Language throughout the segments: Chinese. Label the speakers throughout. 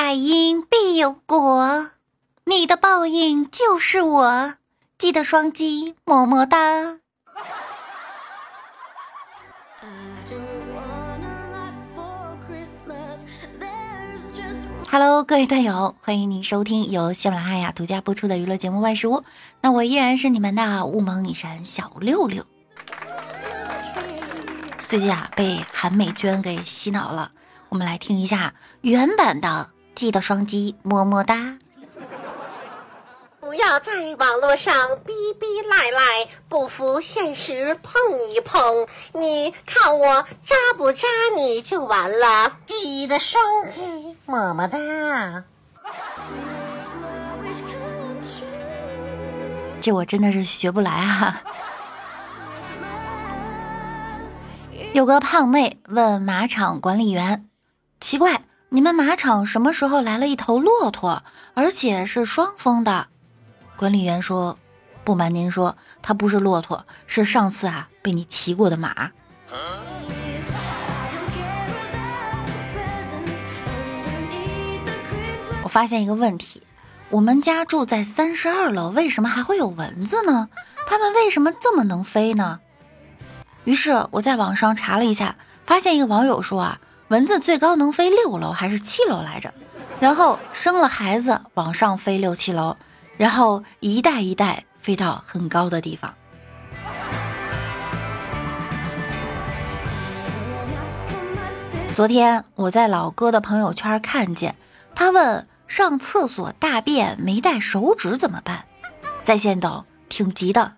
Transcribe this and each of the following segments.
Speaker 1: 百因必有果，你的报应就是我。记得双击么么哒。Hello，各位队友，欢迎您收听由喜马拉雅独家播出的娱乐节目《万事屋》。那我依然是你们的雾蒙女神小六六。最近啊，被韩美娟给洗脑了。我们来听一下原版的，记得双击么么哒。
Speaker 2: 不要在网络上逼逼赖赖，不服现实碰一碰。你看我扎不扎你就完了。记得双击么么哒。
Speaker 1: 这我真的是学不来啊。有个胖妹问马场管理员。奇怪，你们马场什么时候来了一头骆驼，而且是双峰的？管理员说：“不瞒您说，它不是骆驼，是上次啊被你骑过的马。”我发现一个问题，我们家住在三十二楼，为什么还会有蚊子呢？它们为什么这么能飞呢？于是我在网上查了一下，发现一个网友说啊。蚊子最高能飞六楼还是七楼来着？然后生了孩子往上飞六七楼，然后一代一代飞到很高的地方。昨天我在老哥的朋友圈看见，他问上厕所大便没带手纸怎么办？在线等，挺急的。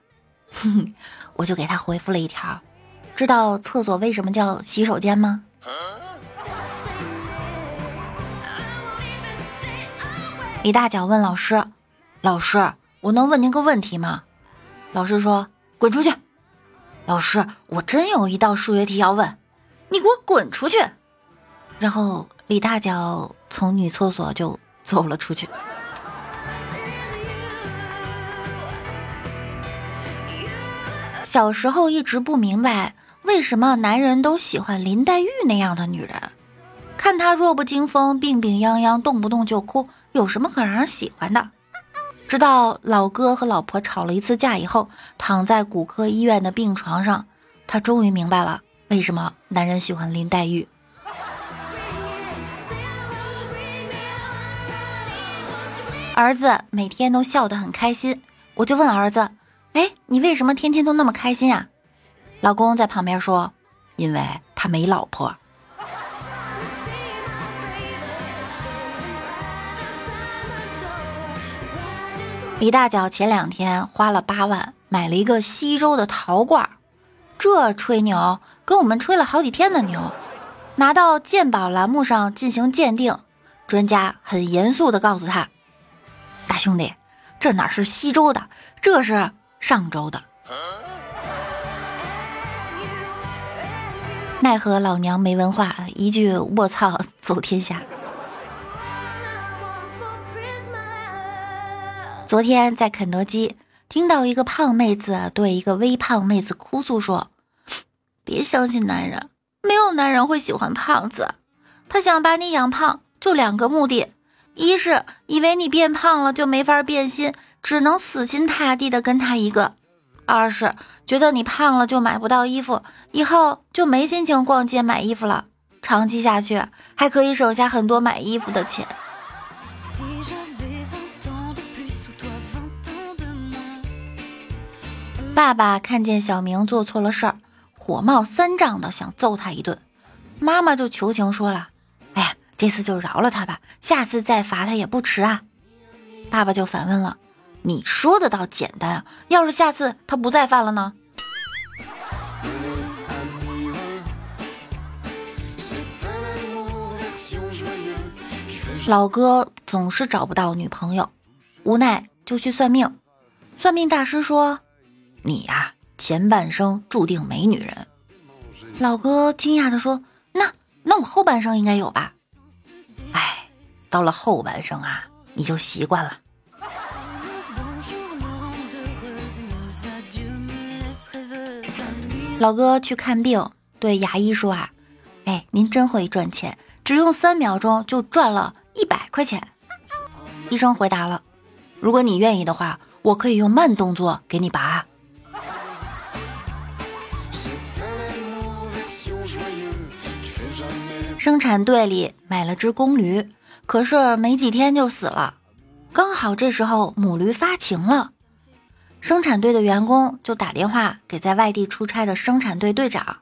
Speaker 1: 哼哼，我就给他回复了一条：知道厕所为什么叫洗手间吗？李大脚问老师：“老师，我能问您个问题吗？”老师说：“滚出去。”老师，我真有一道数学题要问，你给我滚出去。然后李大脚从女厕所就走了出去。小时候一直不明白，为什么男人都喜欢林黛玉那样的女人，看她弱不禁风、病病殃殃，动不动就哭。有什么可让人喜欢的？直到老哥和老婆吵了一次架以后，躺在骨科医院的病床上，他终于明白了为什么男人喜欢林黛玉。儿子每天都笑得很开心，我就问儿子：“哎，你为什么天天都那么开心啊？”老公在旁边说：“因为他没老婆。”李大脚前两天花了八万买了一个西周的陶罐，这吹牛跟我们吹了好几天的牛，拿到鉴宝栏目上进行鉴定，专家很严肃的告诉他：“大兄弟，这哪是西周的，这是上周的。”奈何老娘没文化，一句“卧槽”走天下。昨天在肯德基听到一个胖妹子对一个微胖妹子哭诉说：“别相信男人，没有男人会喜欢胖子。他想把你养胖，就两个目的：一是以为你变胖了就没法变心，只能死心塌地的跟他一个；二是觉得你胖了就买不到衣服，以后就没心情逛街买衣服了。长期下去，还可以省下很多买衣服的钱。”爸爸看见小明做错了事儿，火冒三丈的想揍他一顿，妈妈就求情说了：“哎呀，这次就饶了他吧，下次再罚他也不迟啊。”爸爸就反问了：“你说的倒简单啊，要是下次他不再犯了呢？”老哥总是找不到女朋友，无奈就去算命，算命大师说。你呀，前半生注定没女人。老哥惊讶地说：“那那我后半生应该有吧？”哎，到了后半生啊，你就习惯了。老哥去看病，对牙医说：“啊，哎，您真会赚钱，只用三秒钟就赚了一百块钱。医生回答了：“如果你愿意的话，我可以用慢动作给你拔。”生产队里买了只公驴，可是没几天就死了。刚好这时候母驴发情了，生产队的员工就打电话给在外地出差的生产队队长：“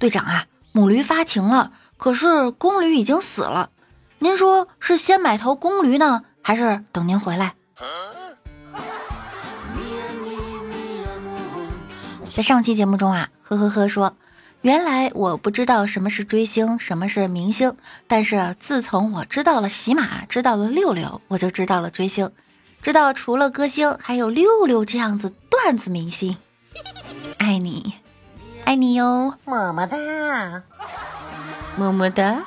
Speaker 1: 队长啊，母驴发情了，可是公驴已经死了。您说是先买头公驴呢，还是等您回来？”在上期节目中啊，呵呵呵说。原来我不知道什么是追星，什么是明星，但是自从我知道了喜马，知道了六六，我就知道了追星，知道除了歌星，还有六六这样子段子明星。爱你，爱你哟，
Speaker 2: 么么哒，
Speaker 1: 么么哒。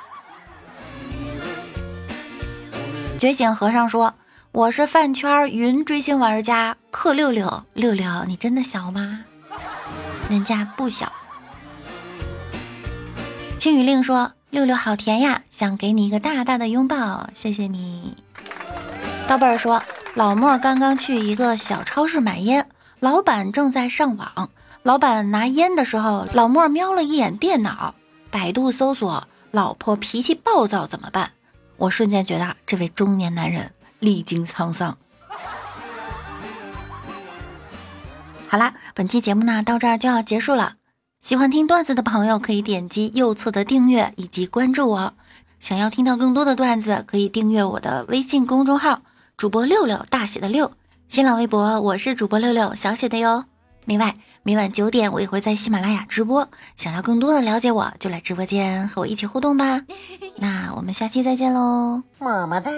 Speaker 1: 觉醒和尚说：“我是饭圈云追星玩家，克六六六六，你真的小吗？人家不小。”青雨令说：“六六好甜呀，想给你一个大大的拥抱，谢谢你。”刀贝儿说：“老莫刚刚去一个小超市买烟，老板正在上网。老板拿烟的时候，老莫瞄了一眼电脑，百度搜索‘老婆脾气暴躁怎么办’。我瞬间觉得这位中年男人历经沧桑。”好啦，本期节目呢到这儿就要结束了。喜欢听段子的朋友可以点击右侧的订阅以及关注我。想要听到更多的段子，可以订阅我的微信公众号“主播六六大写的六”。新浪微博我是主播六六小写的哟。另外，每晚九点我也会在喜马拉雅直播。想要更多的了解我，就来直播间和我一起互动吧。那我们下期再见喽，
Speaker 2: 么么哒。